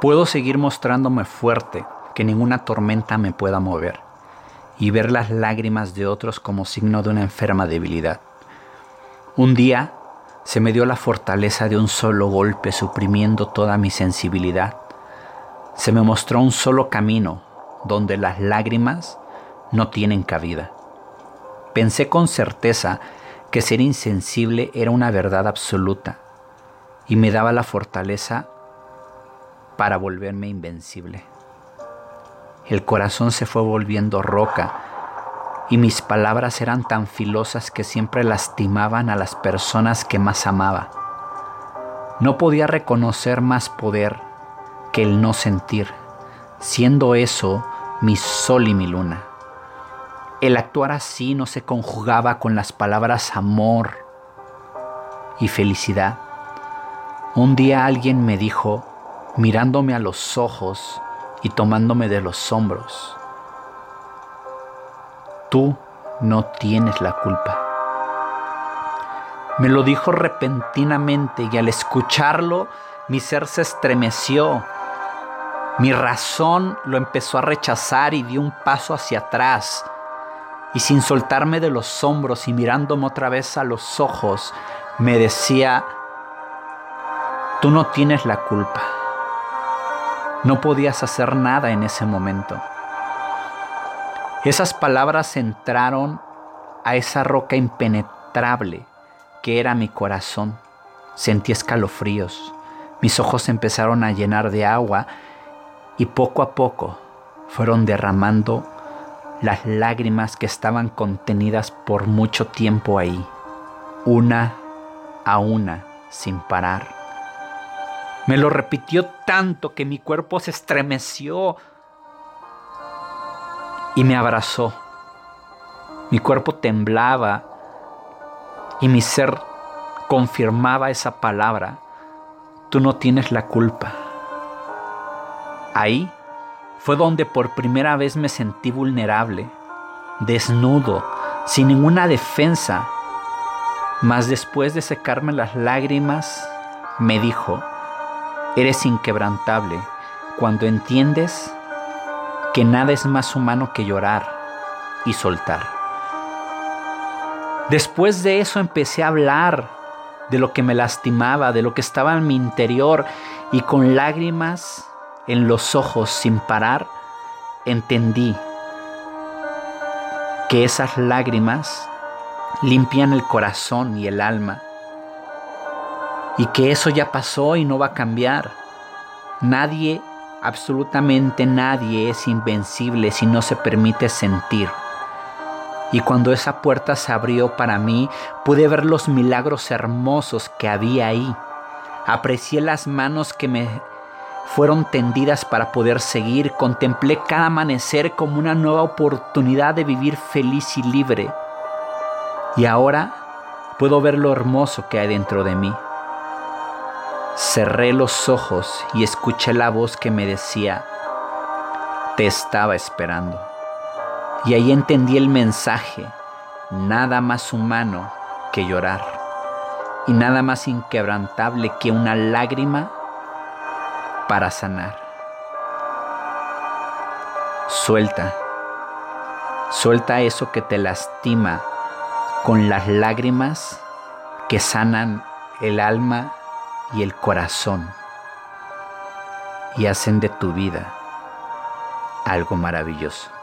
Puedo seguir mostrándome fuerte, que ninguna tormenta me pueda mover, y ver las lágrimas de otros como signo de una enferma debilidad. Un día se me dio la fortaleza de un solo golpe suprimiendo toda mi sensibilidad. Se me mostró un solo camino donde las lágrimas no tienen cabida. Pensé con certeza que ser insensible era una verdad absoluta y me daba la fortaleza para volverme invencible. El corazón se fue volviendo roca y mis palabras eran tan filosas que siempre lastimaban a las personas que más amaba. No podía reconocer más poder que el no sentir, siendo eso mi sol y mi luna. El actuar así no se conjugaba con las palabras amor y felicidad. Un día alguien me dijo, mirándome a los ojos y tomándome de los hombros, tú no tienes la culpa. Me lo dijo repentinamente y al escucharlo mi ser se estremeció. Mi razón lo empezó a rechazar y dio un paso hacia atrás y sin soltarme de los hombros y mirándome otra vez a los ojos, me decía, tú no tienes la culpa. No podías hacer nada en ese momento. Esas palabras entraron a esa roca impenetrable que era mi corazón. Sentí escalofríos. Mis ojos empezaron a llenar de agua y poco a poco fueron derramando las lágrimas que estaban contenidas por mucho tiempo ahí, una a una, sin parar. Me lo repitió tanto que mi cuerpo se estremeció y me abrazó. Mi cuerpo temblaba y mi ser confirmaba esa palabra. Tú no tienes la culpa. Ahí fue donde por primera vez me sentí vulnerable, desnudo, sin ninguna defensa. Mas después de secarme las lágrimas, me dijo, eres inquebrantable cuando entiendes que nada es más humano que llorar y soltar. Después de eso empecé a hablar de lo que me lastimaba, de lo que estaba en mi interior y con lágrimas en los ojos sin parar, entendí que esas lágrimas limpian el corazón y el alma y que eso ya pasó y no va a cambiar. Nadie, absolutamente nadie es invencible si no se permite sentir. Y cuando esa puerta se abrió para mí, pude ver los milagros hermosos que había ahí. Aprecié las manos que me fueron tendidas para poder seguir, contemplé cada amanecer como una nueva oportunidad de vivir feliz y libre. Y ahora puedo ver lo hermoso que hay dentro de mí. Cerré los ojos y escuché la voz que me decía, te estaba esperando. Y ahí entendí el mensaje, nada más humano que llorar y nada más inquebrantable que una lágrima para sanar. Suelta, suelta eso que te lastima con las lágrimas que sanan el alma y el corazón y hacen de tu vida algo maravilloso.